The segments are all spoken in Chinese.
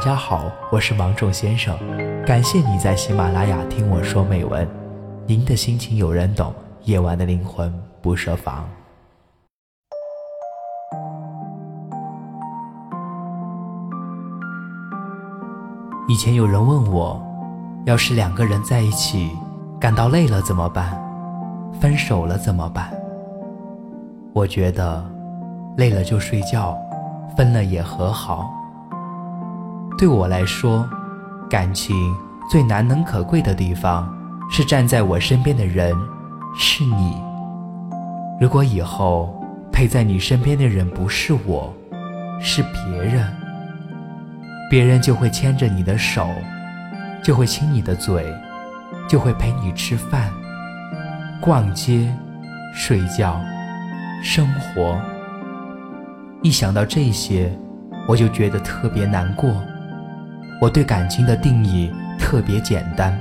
大家好，我是芒种先生，感谢你在喜马拉雅听我说美文。您的心情有人懂，夜晚的灵魂不设防。以前有人问我，要是两个人在一起，感到累了怎么办？分手了怎么办？我觉得，累了就睡觉，分了也和好。对我来说，感情最难能可贵的地方是站在我身边的人是你。如果以后陪在你身边的人不是我，是别人，别人就会牵着你的手，就会亲你的嘴，就会陪你吃饭、逛街、睡觉、生活。一想到这些，我就觉得特别难过。我对感情的定义特别简单，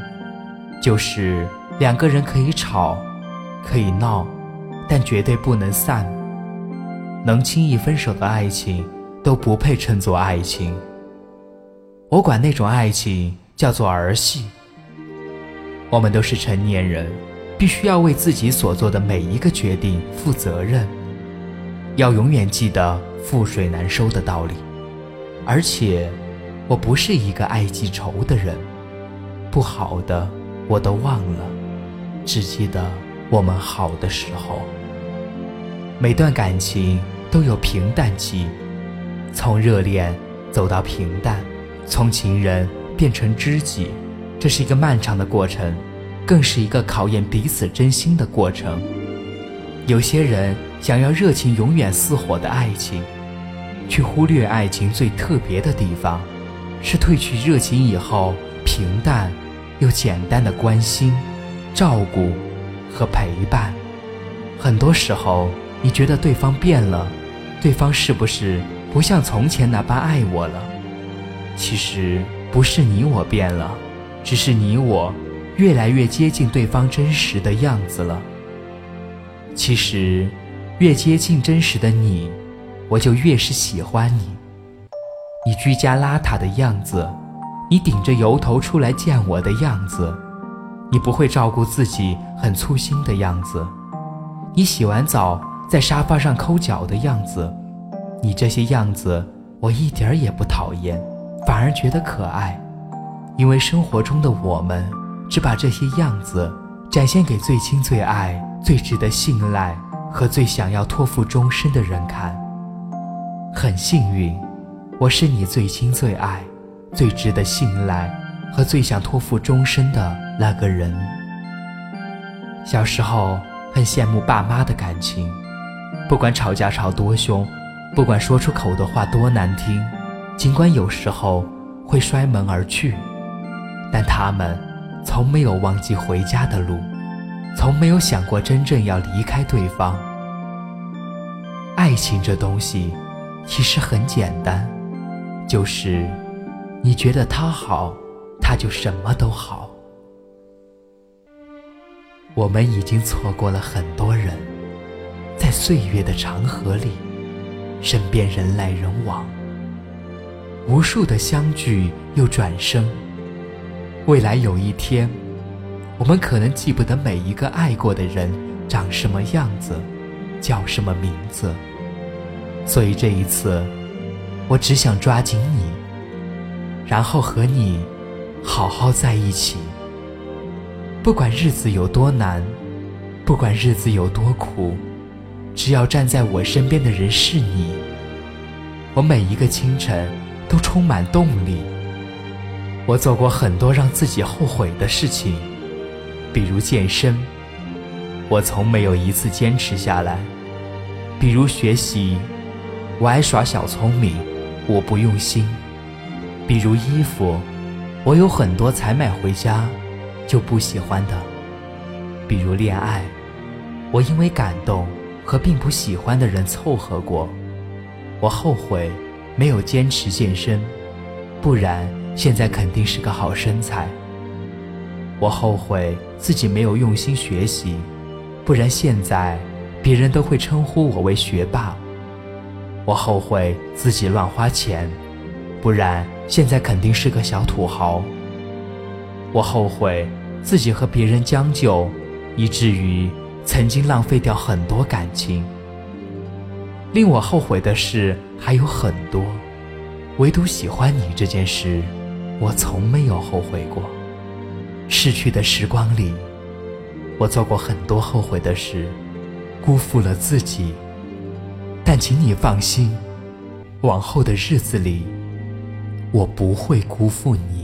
就是两个人可以吵，可以闹，但绝对不能散。能轻易分手的爱情都不配称作爱情。我管那种爱情叫做儿戏。我们都是成年人，必须要为自己所做的每一个决定负责任，要永远记得覆水难收的道理，而且。我不是一个爱记仇的人，不好的我都忘了，只记得我们好的时候。每段感情都有平淡期，从热恋走到平淡，从情人变成知己，这是一个漫长的过程，更是一个考验彼此真心的过程。有些人想要热情永远似火的爱情，却忽略爱情最特别的地方。是褪去热情以后，平淡又简单的关心、照顾和陪伴。很多时候，你觉得对方变了，对方是不是不像从前那般爱我了？其实不是你我变了，只是你我越来越接近对方真实的样子了。其实，越接近真实的你，我就越是喜欢你。你居家邋遢的样子，你顶着油头出来见我的样子，你不会照顾自己很粗心的样子，你洗完澡在沙发上抠脚的样子，你这些样子我一点儿也不讨厌，反而觉得可爱，因为生活中的我们只把这些样子展现给最亲最爱、最值得信赖和最想要托付终身的人看，很幸运。我是你最亲最爱、最值得信赖和最想托付终身的那个人。小时候很羡慕爸妈的感情，不管吵架吵多凶，不管说出口的话多难听，尽管有时候会摔门而去，但他们从没有忘记回家的路，从没有想过真正要离开对方。爱情这东西其实很简单。就是，你觉得他好，他就什么都好。我们已经错过了很多人，在岁月的长河里，身边人来人往，无数的相聚又转身。未来有一天，我们可能记不得每一个爱过的人长什么样子，叫什么名字，所以这一次。我只想抓紧你，然后和你好好在一起。不管日子有多难，不管日子有多苦，只要站在我身边的人是你，我每一个清晨都充满动力。我做过很多让自己后悔的事情，比如健身，我从没有一次坚持下来；比如学习，我爱耍小聪明。我不用心，比如衣服，我有很多才买回家就不喜欢的；比如恋爱，我因为感动和并不喜欢的人凑合过。我后悔没有坚持健身，不然现在肯定是个好身材。我后悔自己没有用心学习，不然现在别人都会称呼我为学霸。我后悔自己乱花钱，不然现在肯定是个小土豪。我后悔自己和别人将就，以至于曾经浪费掉很多感情。令我后悔的事还有很多，唯独喜欢你这件事，我从没有后悔过。逝去的时光里，我做过很多后悔的事，辜负了自己。但请你放心，往后的日子里，我不会辜负你。